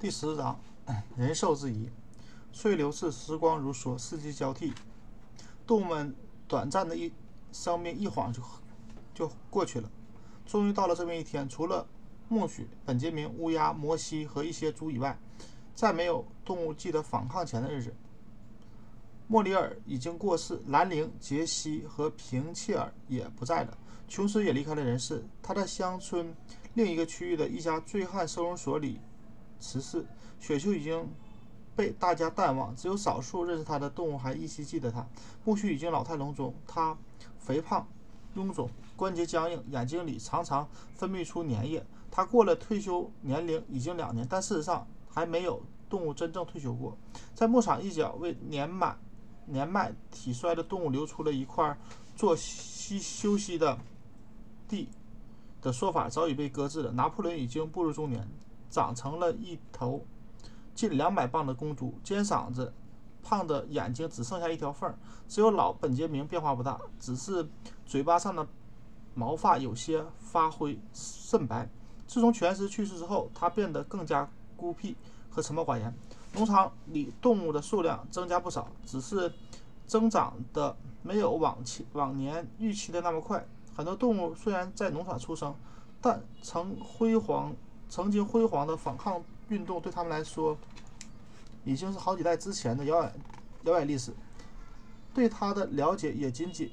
第十章，人兽之谊。岁流逝，时光如梭，四季交替，动物们短暂的一生命一晃就就过去了。终于到了这么一天，除了苜蓿、本杰明、乌鸦、摩西和一些猪以外，再没有动物记得反抗前的日子。莫里尔已经过世，兰陵、杰西和平切尔也不在了，琼斯也离开了人世。他在乡村另一个区域的一家醉汉收容所里。辞世，雪球已经被大家淡忘，只有少数认识他的动物还依稀记得他。苜蓿已经老态龙钟，他肥胖、臃肿，关节僵硬，眼睛里常常分泌出粘液。他过了退休年龄已经两年，但事实上还没有动物真正退休过。在牧场一角，为年满年迈体衰的动物留出了一块做息休息的地的说法早已被搁置了。拿破仑已经步入中年。长成了一头近两百磅的公猪，尖嗓子，胖的眼睛只剩下一条缝儿。只有老本杰明变化不大，只是嘴巴上的毛发有些发灰甚白。自从全尸去世之后，他变得更加孤僻和沉默寡言。农场里动物的数量增加不少，只是增长的没有往期往年预期的那么快。很多动物虽然在农场出生，但曾辉煌。曾经辉煌的反抗运动对他们来说，已经是好几代之前的遥远遥远历史。对他的了解也仅仅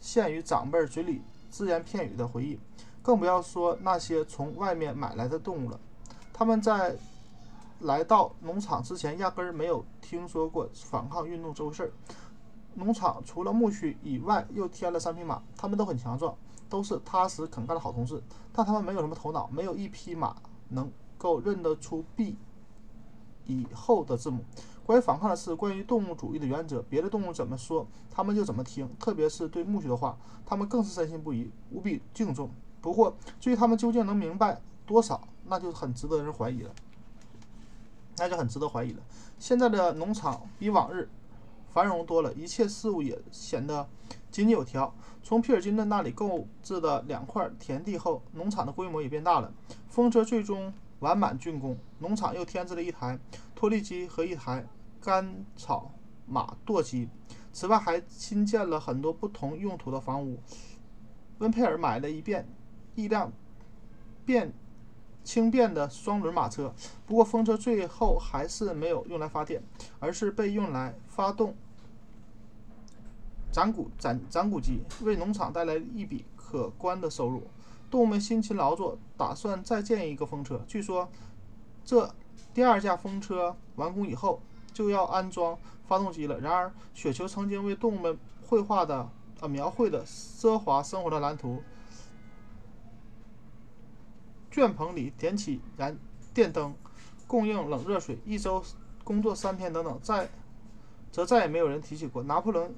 限于长辈嘴里只言片语的回忆，更不要说那些从外面买来的动物了。他们在来到农场之前，压根儿没有听说过反抗运动这回事儿。农场除了苜蓿以外，又添了三匹马，他们都很强壮，都是踏实肯干的好同志，但他们没有什么头脑，没有一匹马。能够认得出 B 以后的字母。关于反抗的是，关于动物主义的原则，别的动物怎么说，他们就怎么听。特别是对苜蓿的话，他们更是深信不疑，无比敬重。不过，至于他们究竟能明白多少，那就很值得人怀疑了。那就很值得怀疑了。现在的农场比往日繁荣多了，一切事物也显得井井有条。从皮尔金顿那里购置的两块田地后，农场的规模也变大了。风车最终完满竣工，农场又添置了一台脱粒机和一台干草马垛机。此外，还新建了很多不同用途的房屋。温佩尔买了一遍一辆便轻便的双轮马车，不过风车最后还是没有用来发电，而是被用来发动斩谷斩斩谷机，为农场带来一笔可观的收入。动物们辛勤劳作，打算再建一个风车。据说，这第二架风车完工以后就要安装发动机了。然而，雪球曾经为动物们绘画的、呃描绘的奢华生活的蓝图，圈棚里点起燃电灯，供应冷热水，一周工作三天等等，再则再也没有人提起过。拿破仑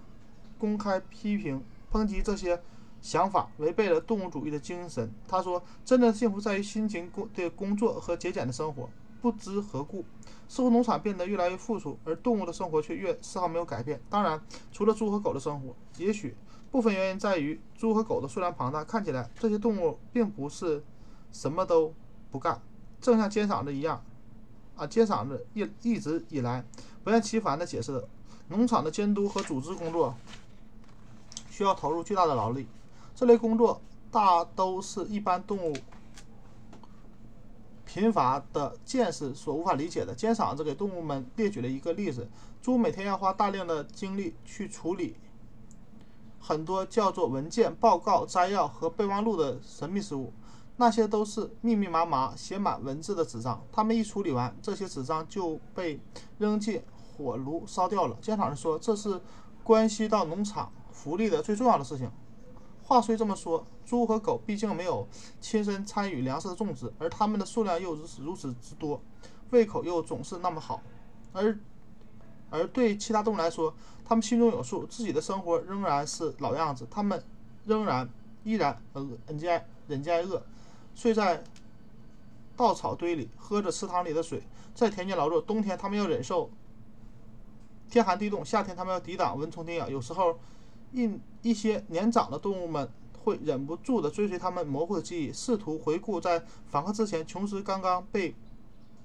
公开批评、抨击这些。想法违背了动物主义的精神。他说：“真正的幸福在于辛勤工的工作和节俭的生活。”不知何故，似乎农场变得越来越富庶，而动物的生活却越丝毫没有改变。当然，除了猪和狗的生活，也许部分原因在于猪和狗的数量庞大。看起来，这些动物并不是什么都不干，正像尖嗓子一样。啊，尖嗓子一一直以来不厌其烦地解释：农场的监督和组织工作需要投入巨大的劳力。这类工作大都是一般动物贫乏的见识所无法理解的。尖嗓子给动物们列举了一个例子：猪每天要花大量的精力去处理很多叫做文件、报告、摘要和备忘录的神秘事物，那些都是密密麻麻写满文字的纸张。他们一处理完，这些纸张就被扔进火炉烧掉了。尖嗓子说：“这是关系到农场福利的最重要的事情。”话虽这么说，猪和狗毕竟没有亲身参与粮食的种植，而它们的数量又如此如此之多，胃口又总是那么好，而而对其他动物来说，它们心中有数，自己的生活仍然是老样子，它们仍然依然呃忍饥忍饥挨饿，睡在稻草堆里，喝着池塘里的水，在田间劳作。冬天它们要忍受天寒地冻，夏天它们要抵挡蚊虫叮咬，有时候。一一些年长的动物们会忍不住地追随他们模糊的记忆，试图回顾在访客之前琼斯刚刚被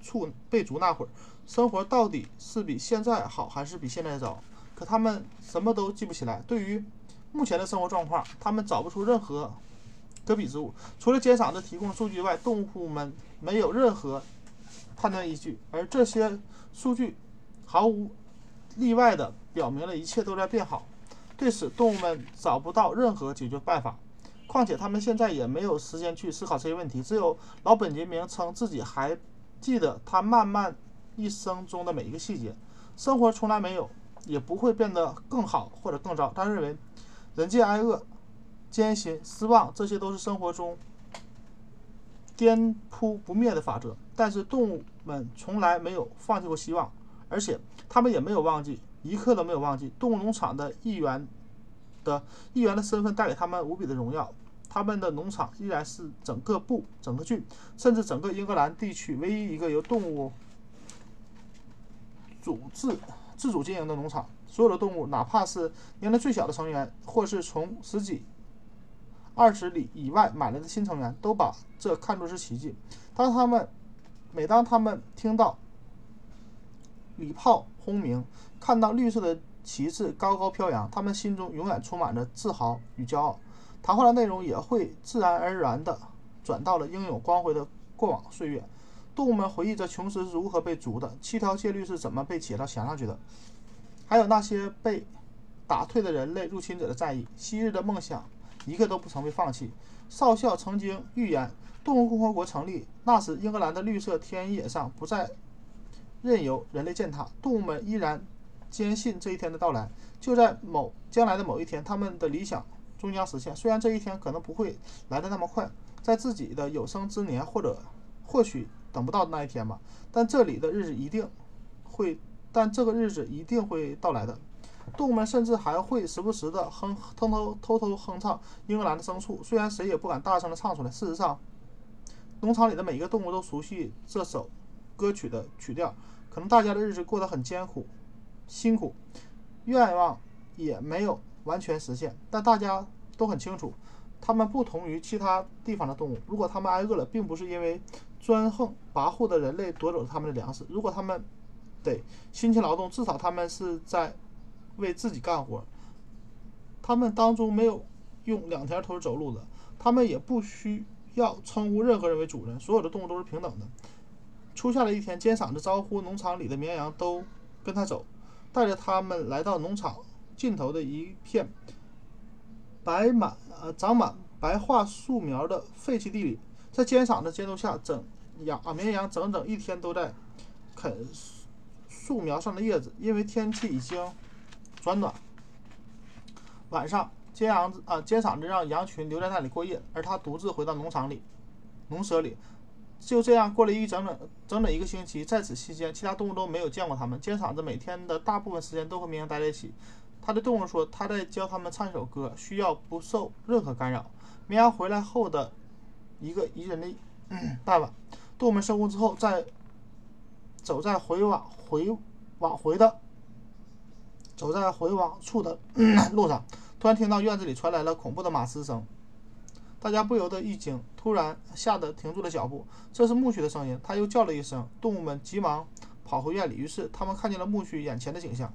畜被逐那会儿，生活到底是比现在好还是比现在糟？可他们什么都记不起来。对于目前的生活状况，他们找不出任何可比之物。除了监赏的提供数据外，动物们没有任何判断依据，而这些数据毫无例外地表明了一切都在变好。对此，动物们找不到任何解决办法。况且，他们现在也没有时间去思考这些问题。只有老本杰明称自己还记得他漫漫一生中的每一个细节。生活从来没有，也不会变得更好或者更糟。他认为，人间挨饿、艰辛、失望，这些都是生活中颠扑不灭的法则。但是，动物们从来没有放弃过希望，而且他们也没有忘记，一刻都没有忘记动物农场的一员。的议员的身份带给他们无比的荣耀。他们的农场依然是整个部、整个郡，甚至整个英格兰地区唯一一个由动物组织自主经营的农场。所有的动物，哪怕是年龄最小的成员，或是从十几、二十里以外买来的新成员，都把这看作是奇迹。当他们每当他们听到礼炮轰鸣，看到绿色的。旗帜高高飘扬，他们心中永远充满着自豪与骄傲。谈话的内容也会自然而然地转到了英勇光辉的过往岁月。动物们回忆着琼斯是如何被逐的，七条戒律是怎么被写到墙上去的，还有那些被打退的人类入侵者的战役。昔日的梦想，一个都不曾被放弃。少校曾经预言，动物共和国成立那时，英格兰的绿色田野上不再任由人类践踏，动物们依然。坚信这一天的到来，就在某将来的某一天，他们的理想终将实现。虽然这一天可能不会来的那么快，在自己的有生之年，或者或许等不到那一天吧，但这里的日子一定会，但这个日子一定会到来的。动物们甚至还会时不时的哼偷偷偷偷哼唱英格兰的牲畜，虽然谁也不敢大声的唱出来。事实上，农场里的每一个动物都熟悉这首歌曲的曲调。可能大家的日子过得很艰苦。辛苦，愿望也没有完全实现，但大家都很清楚，他们不同于其他地方的动物。如果他们挨饿了，并不是因为专横跋扈的人类夺走了他们的粮食；如果他们得辛勤劳动，至少他们是在为自己干活。他们当中没有用两条腿走路的，他们也不需要称呼任何人为主人。所有的动物都是平等的。初夏的一天，尖嗓子招呼农场里的绵羊都跟他走。带着他们来到农场尽头的一片白满呃长满白桦树苗的废弃地里，在尖嗓子监督下，整羊啊绵羊整整一天都在啃树苗上的叶子。因为天气已经转暖，晚上尖羊子啊尖嗓子让羊群留在那里过夜，而他独自回到农场里农舍里。就这样过了一整整整整一个星期，在此期间，其他动物都没有见过他们。监场子每天的大部分时间都和绵羊待在一起。他对动物说：“他在教他们唱一首歌，需要不受任何干扰。”绵羊回来后的一个宜人的傍晚，动物们收工之后，在走在回往回往回的走在回往处的路上，突然听到院子里传来了恐怖的马嘶声。大家不由得一惊，突然吓得停住了脚步。这是苜蓿的声音，他又叫了一声，动物们急忙跑回院里。于是他们看见了苜蓿眼前的景象：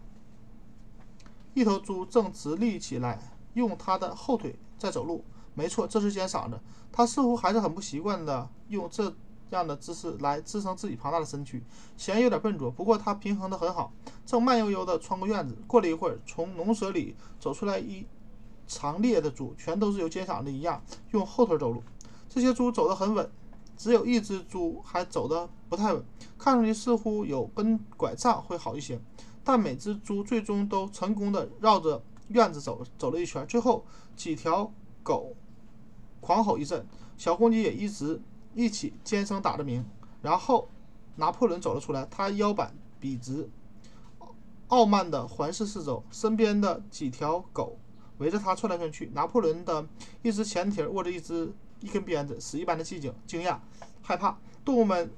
一头猪正直立起来，用它的后腿在走路。没错，这是尖嗓子。它似乎还是很不习惯的用这样的姿势来支撑自己庞大的身躯，显然有点笨拙。不过它平衡的很好，正慢悠悠地穿过院子。过了一会儿，从农舍里走出来一。长列的猪全都是由肩嗓子一样用后腿走路，这些猪走得很稳，只有一只猪还走得不太稳，看上去似乎有根拐杖会好一些。但每只猪最终都成功的绕着院子走走了一圈。最后几条狗狂吼一阵，小公鸡也一直一起尖声打着鸣。然后拿破仑走了出来，他腰板笔直，傲慢地环视四周，身边的几条狗。围着他窜来窜去，拿破仑的一只前蹄握着一只一根鞭子，死一般的寂静、惊讶、害怕。动物们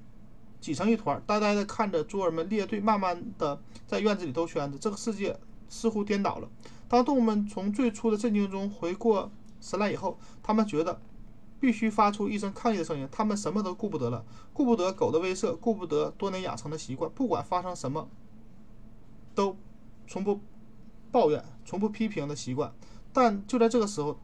挤成一团，呆呆地看着猪儿们列队，慢慢地在院子里兜圈子。这个世界似乎颠倒了。当动物们从最初的震惊中回过神来以后，他们觉得必须发出一声抗议的声音。他们什么都顾不得了，顾不得狗的威慑，顾不得多年养成的习惯，不管发生什么，都从不抱怨、从不批评的习惯。但就在这个时候，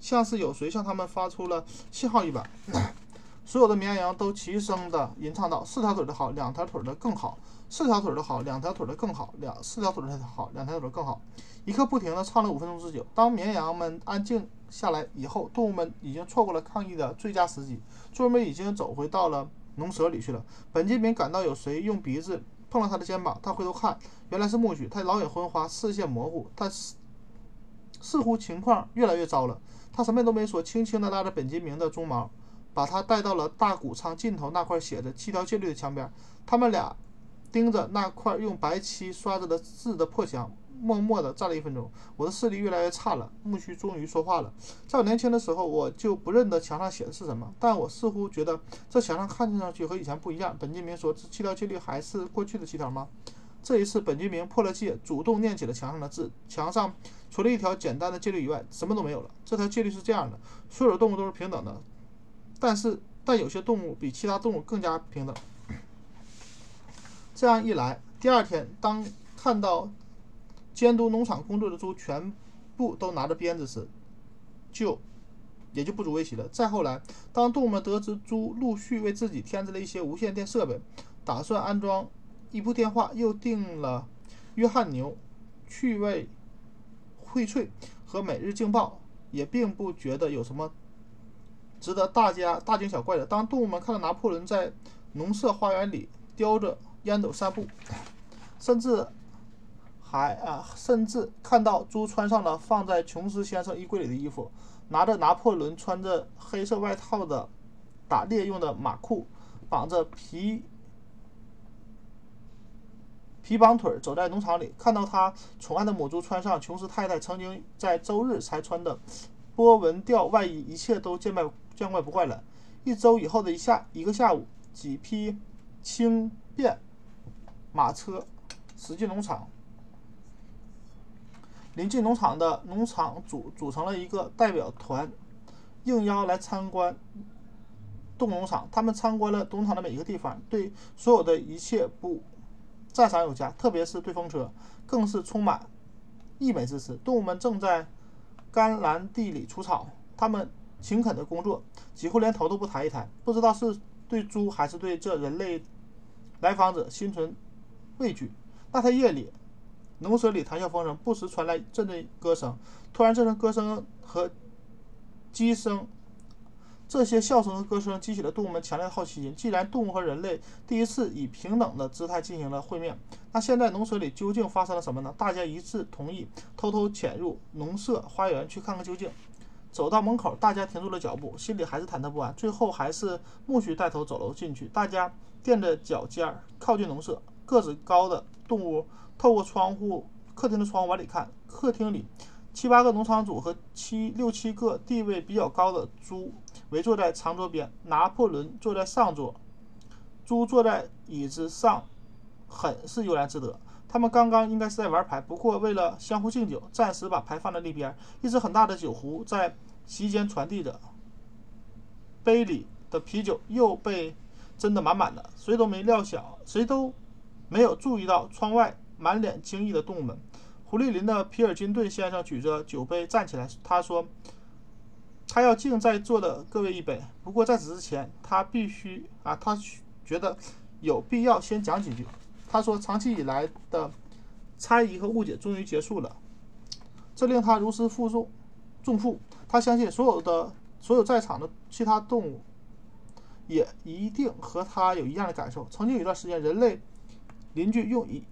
像是有谁向他们发出了信号一般，所有的绵羊都齐声的吟唱道：“四条腿的好，两条腿的更好；四条腿的好，两条腿的更好；两四条腿的好，两条腿更好。”一刻不停地唱了五分钟之久。当绵羊们安静下来以后，动物们已经错过了抗议的最佳时机。猪人们已经走回到了农舍里去了。本杰明感到有谁用鼻子碰了他的肩膀，他回头看，原来是苜蓿。他老眼昏花，视线模糊，他似似乎情况越来越糟了。他什么都没说，轻轻地拉着本杰明的鬃毛，把他带到了大谷仓尽头那块写着七条戒律的墙边。他们俩盯着那块用白漆刷着的字的破墙。默默地站了一分钟，我的视力越来越差了。木须终于说话了：“在我年轻的时候，我就不认得墙上写的是什么，但我似乎觉得这墙上看上去和以前不一样。”本杰明说：“这七条戒律还是过去的七条吗？”这一次，本杰明破了戒，主动念起了墙上的字。墙上除了一条简单的戒律以外，什么都没有了。这条戒律是这样的：所有动物都是平等的，但是但有些动物比其他动物更加平等。这样一来，第二天当看到。监督农场工作的猪全部都拿着鞭子时，就也就不足为奇了。再后来，当动物们得知猪陆续为自己添置了一些无线电设备，打算安装一部电话，又订了约翰牛、趣味荟萃和每日镜报，也并不觉得有什么值得大家大惊小怪的。当动物们看到拿破仑在农舍花园里叼着烟斗散步，甚至。还啊，甚至看到猪穿上了放在琼斯先生衣柜里的衣服，拿着拿破仑穿着黑色外套的打猎用的马裤，绑着皮皮绑腿走在农场里。看到他宠爱的母猪穿上琼斯太太曾经在周日才穿的波纹吊外衣，一切都见怪见怪不怪了。一周以后的一下一个下午，几匹轻便马车驶进农场。临近农场的农场组组成了一个代表团，应邀来参观动物农场。他们参观了农场的每一个地方，对所有的一切不赞赏有加，特别是对风车，更是充满溢美之词。动物们正在甘蓝地里除草，他们勤恳的工作，几乎连头都不抬一抬。不知道是对猪还是对这人类来访者心存畏惧。那天夜里。农舍里谈笑风生，不时传来阵阵歌声。突然，这声歌声和鸡声，这些笑声和歌声激起了动物们强烈的好奇心。既然动物和人类第一次以平等的姿态进行了会面，那现在农舍里究竟发生了什么呢？大家一致同意偷偷潜入农舍花园去看看究竟。走到门口，大家停住了脚步，心里还是忐忑不安。最后，还是苜蓿带头走了进去。大家垫着脚尖儿靠近农舍，个子高的动物。透过窗户，客厅的窗户往里看，客厅里七八个农场主和七六七个地位比较高的猪围坐在长桌边。拿破仑坐在上座，猪坐在椅子上，很是悠然自得。他们刚刚应该是在玩牌，不过为了相互敬酒，暂时把牌放在那边。一只很大的酒壶在席间传递着，杯里的啤酒又被斟得满满的。谁都没料想，谁都没有注意到窗外。满脸惊异的动物们，狐狸林的皮尔金顿先生举着酒杯站起来，他说：“他要敬在座的各位一杯。不过在此之前，他必须啊，他觉得有必要先讲几句。”他说：“长期以来的猜疑和误解终于结束了，这令他如释负重重负。他相信所有的所有在场的其他动物也一定和他有一样的感受。曾经有一段时间，人类邻居用以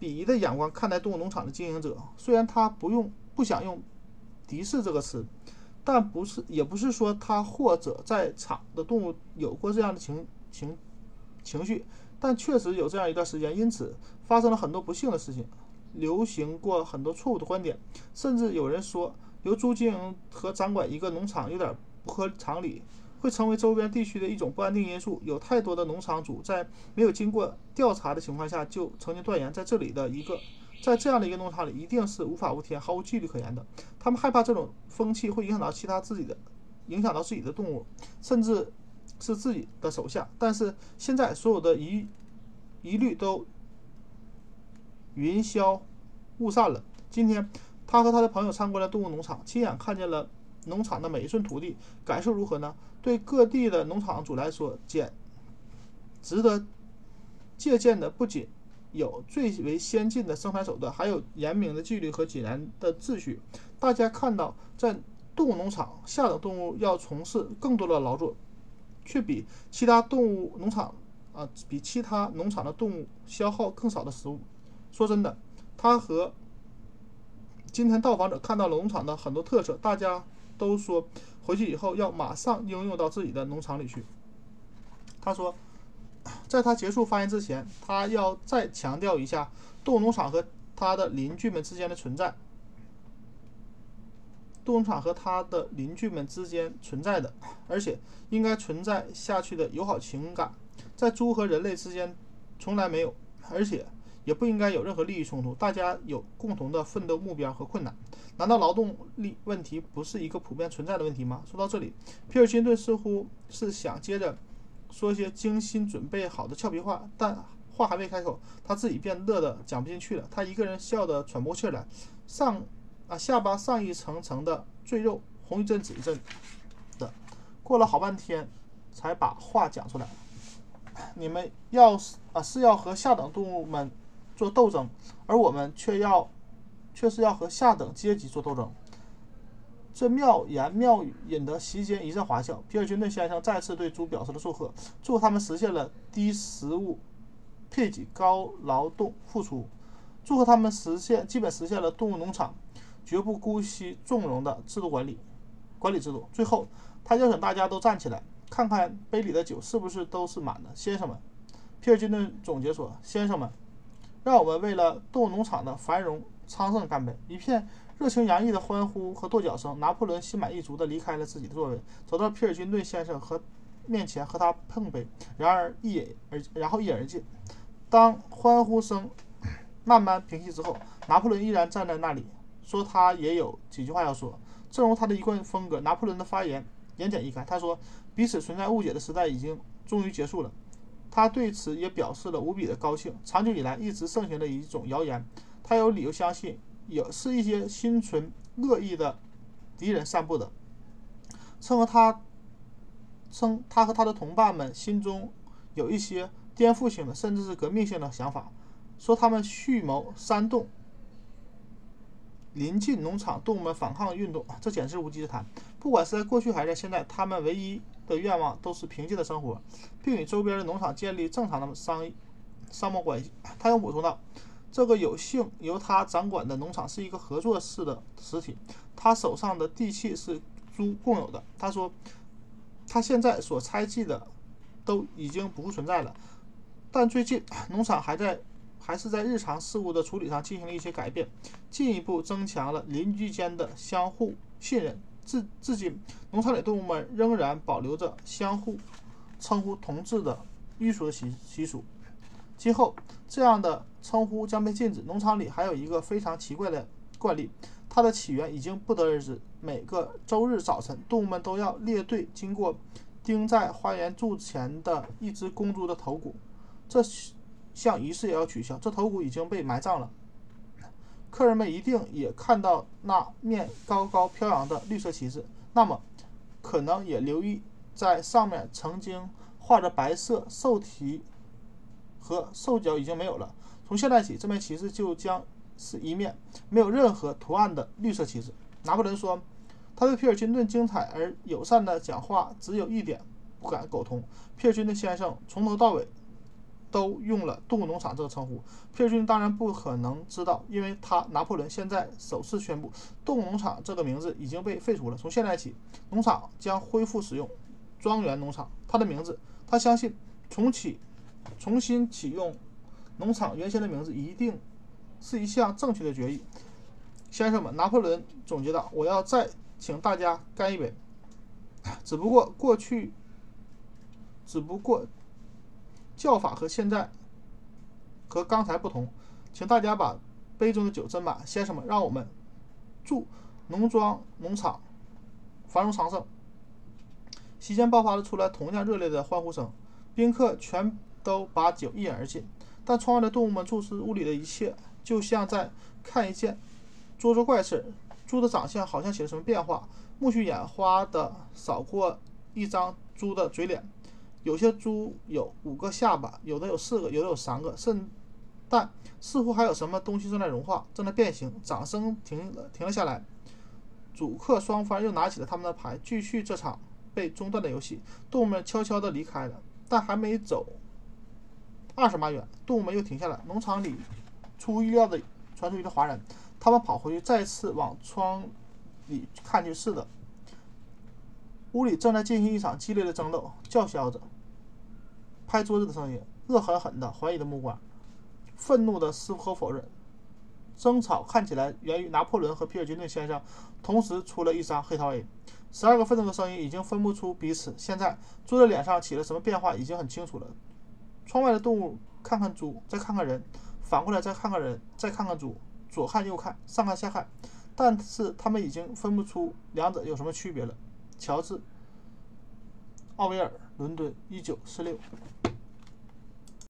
鄙夷的眼光看待动物农场的经营者，虽然他不用不想用“敌视”这个词，但不是也不是说他或者在场的动物有过这样的情情情绪，但确实有这样一段时间，因此发生了很多不幸的事情，流行过很多错误的观点，甚至有人说由猪经营和掌管一个农场有点不合常理。会成为周边地区的一种不安定因素。有太多的农场主在没有经过调查的情况下就曾经断言，在这里的一个，在这样的一个农场里一定是无法无天、毫无纪律可言的。他们害怕这种风气会影响到其他自己的影响到自己的动物，甚至是自己的手下。但是现在所有的疑疑虑都云消雾散了。今天，他和他的朋友参观了动物农场，亲眼看见了农场的每一寸土地，感受如何呢？对各地的农场主来说，简值得借鉴的不仅有最为先进的生产手段，还有严明的纪律和井然的秩序。大家看到，在动物农场，下等动物要从事更多的劳作，却比其他动物农场啊，比其他农场的动物消耗更少的食物。说真的，他和今天到访者看到了农场的很多特色，大家都说回去以后要马上应用到自己的农场里去。他说，在他结束发言之前，他要再强调一下动物农场和他的邻居们之间的存在。动物农场和他的邻居们之间存在的，而且应该存在下去的友好情感，在猪和人类之间从来没有，而且也不应该有任何利益冲突。大家有共同的奋斗目标和困难。难道劳动力问题不是一个普遍存在的问题吗？说到这里，皮尔金顿似乎是想接着说些精心准备好的俏皮话，但话还没开口，他自己便乐得讲不进去了。他一个人笑得喘不过气来，上。啊，下巴上一层层的赘肉，红一阵紫一阵的，过了好半天，才把话讲出来。你们要是啊是要和下等动物们做斗争，而我们却要却是要和下等阶级做斗争。这妙言妙语引得席间一阵哗笑。皮尔金顿先生再次对猪表示了祝贺，祝他们实现了低食物配给、高劳动付出，祝贺他们实现基本实现了动物农场。绝不姑息纵容的制度管理，管理制度。最后，他邀请大家都站起来，看看杯里的酒是不是都是满的。先生们，皮尔金顿总结说：“先生们，让我们为了动物农场的繁荣昌盛干杯！”一片热情洋溢的欢呼和跺脚声。拿破仑心满意足地离开了自己的座位，走到皮尔金顿先生和面前和他碰杯。然而一饮而然后一饮而尽。当欢呼声慢慢平息之后，拿破仑依然站在那里。说他也有几句话要说，正如他的一贯风格，拿破仑的发言言简意赅。他说，彼此存在误解的时代已经终于结束了。他对此也表示了无比的高兴。长久以来一直盛行的一种谣言，他有理由相信，有是一些心存恶意的敌人散布的，称和他称他和他的同伴们心中有一些颠覆性的，甚至是革命性的想法，说他们蓄谋煽动。临近农场动物们反抗运动，这简直无稽之谈。不管是在过去还是在现在，他们唯一的愿望都是平静的生活，并与周边的农场建立正常的商商贸关系。他又补充道：“这个有幸由他掌管的农场是一个合作式的实体，他手上的地契是猪共有的。”他说：“他现在所猜忌的都已经不复存在了，但最近农场还在。”还是在日常事务的处理上进行了一些改变，进一步增强了邻居间的相互信任。至至今，农场里动物们仍然保留着相互称呼同志的迂俗习习俗。今后，这样的称呼将被禁止。农场里还有一个非常奇怪的惯例，它的起源已经不得而知。每个周日早晨，动物们都要列队经过钉在花园柱前的一只公猪的头骨。这。像仪式也要取消，这头骨已经被埋葬了。客人们一定也看到那面高高飘扬的绿色旗帜，那么可能也留意在上面曾经画着白色兽蹄和兽脚已经没有了。从现在起，这面旗帜就将是一面没有任何图案的绿色旗帜。拿破仑说，他对皮尔金顿精彩而友善的讲话只有一点不敢苟同：皮尔金顿先生从头到尾。都用了“动物农场”这个称呼，皮尔金当然不可能知道，因为他拿破仑现在首次宣布“动物农场”这个名字已经被废除了。从现在起，农场将恢复使用“庄园农场”它的名字。他相信，重启、重新启用农场原先的名字一定是一项正确的决议。先生们，拿破仑总结道：“我要再请大家干一杯。只不过过去，只不过。”叫法和现在和刚才不同，请大家把杯中的酒斟满，先生们，让我们祝农庄农场繁荣昌盛。席间爆发了出来同样热烈的欢呼声，宾客全都把酒一饮而尽。但窗外的动物们注视屋里的一切，就像在看一件捉捉怪事。猪的长相好像起了什么变化，苜蓿眼花的扫过一张猪的嘴脸。有些猪有五个下巴，有的有四个，有的有三个，甚但似乎还有什么东西正在融化，正在变形。掌声停了，停了下来。主客双方又拿起了他们的牌，继续这场被中断的游戏。动物们悄悄地离开了，但还没走二十码远，动物们又停下来。农场里出乎意料地传出一个哗然，他们跑回去，再次往窗里看去。是的，屋里正在进行一场激烈的争斗，叫嚣着，拍桌子的声音，恶狠狠的怀疑的目光，愤怒的似乎和否认。争吵看起来源于拿破仑和皮尔金顿先生同时出了一张黑桃 A。十二个愤怒的声音已经分不出彼此。现在猪的脸上起了什么变化已经很清楚了。窗外的动物看看猪，再看看人，反过来再看看人，再看看猪，左看右看，上看下看，但是他们已经分不出两者有什么区别了。乔治·奥威尔，伦敦，一九四六。